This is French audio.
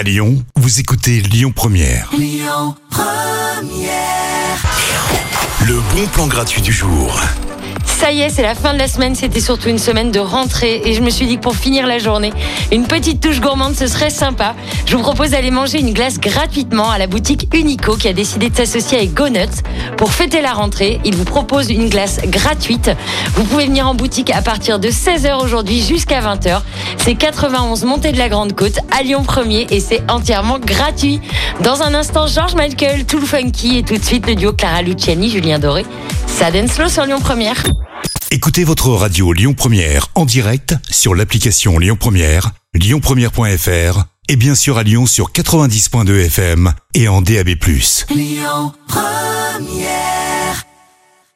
À Lyon, vous écoutez Lyon Première. Le bon plan gratuit du jour. Ça y est, c'est la fin de la semaine, c'était surtout une semaine de rentrée et je me suis dit que pour finir la journée, une petite touche gourmande ce serait sympa. Je vous propose d'aller manger une glace gratuitement à la boutique Unico qui a décidé de s'associer avec Go Nuts. Pour fêter la rentrée, il vous propose une glace gratuite. Vous pouvez venir en boutique à partir de 16h aujourd'hui jusqu'à 20h. C'est 91 Montée de la Grande Côte à Lyon 1er et c'est entièrement gratuit. Dans un instant, George Michael, Tool Funky et tout de suite le duo Clara Luciani, Julien Doré. Ça Slow sur Lyon Première. Écoutez votre radio Lyon Première en direct sur l'application Lyon Première, lyonpremière.fr et bien sûr à Lyon sur 90.2 FM et en DAB+. Lyon Première